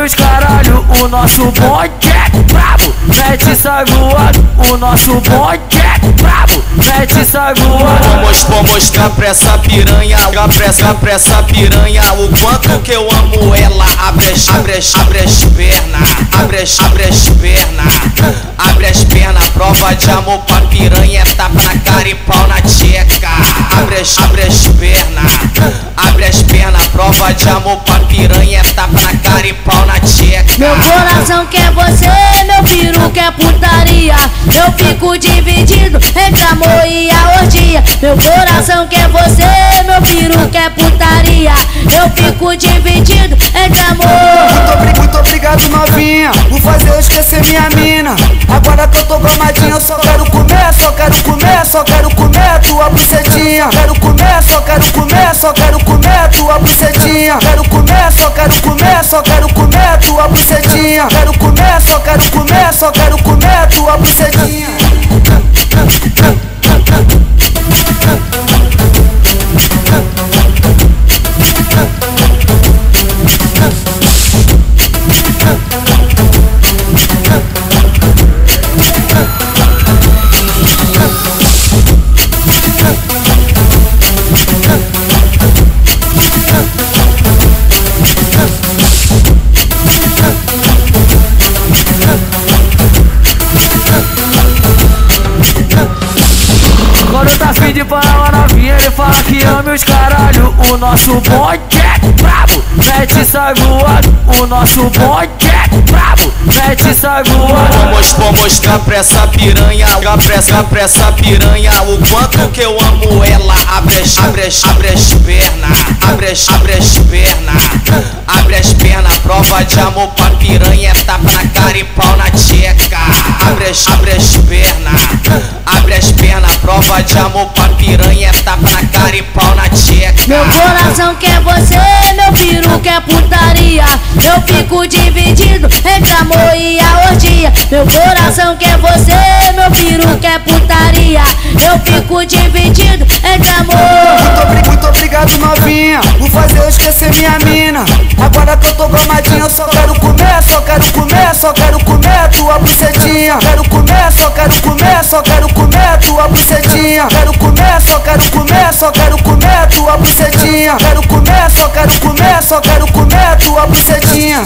meus caralho, o nosso bonde é brabo. Mete sai voado, o nosso bonde é brabo. Mete sai voado. Vamos, vou mostrar pra essa piranha, pra essa, pra essa piranha, o quanto que eu amo ela. Abre abre abre as pernas, abre abre as pernas. Prova de amor pra piranha, tapa na cara e pau na tcheca. Abre as, abre as pernas, abre as pernas. Prova de amor pra piranha, tapa na cara e pau na tcheca. Meu coração quer você, meu peru quer putaria. Eu fico dividido entre amor e a orgia. Meu coração quer você, meu peru quer putaria. Eu fico dividido entre amor. Muito, muito obrigado, novinha, por fazer eu esquecer minha mina. Eu tô gomadinha, eu só quero comer, só quero comer, só quero comer tua bucetinha. Quero comer, só quero comer, só quero comer tua bucetinha. Quero comer, só quero comer, só quero comer tua bucetinha. Quero comer, só quero comer, só quero comer tua bucetinha. Ele fala que ama os caralho. O nosso bonde é brabo. Mete sai voado, o nosso bonde é brabo. Mete sai voado. Vamos, vou mostrar pra essa piranha, pra essa, pra essa piranha, o quanto que eu amo ela. Abre as, abre as, abre as pernas, abre as, abre as pernas, abre as pernas. Prova de amor pra piranha, tapa na cara e pau na tcheca. Abre as, abre as pernas, abre as pernas. Prova de amor pra piranha, é tapa na cara e pau na tcheca. Meu coração quer você, meu peru quer putaria. Eu fico dividido entre amor e a orgia. Meu coração quer você, meu peru quer putaria. Eu fico dividido entre amor. Muito, muito obrigado, novinha, esquecer minha mina. Agora que eu tô gomadinha, eu só quero comer, só quero comer, só quero comer tua bucetinha. Quero comer, só quero comer, só quero comer tua bucetinha. Quero comer, só quero comer, só quero comer tua bucetinha. Quero comer, só quero comer, só quero comer tua bucetinha.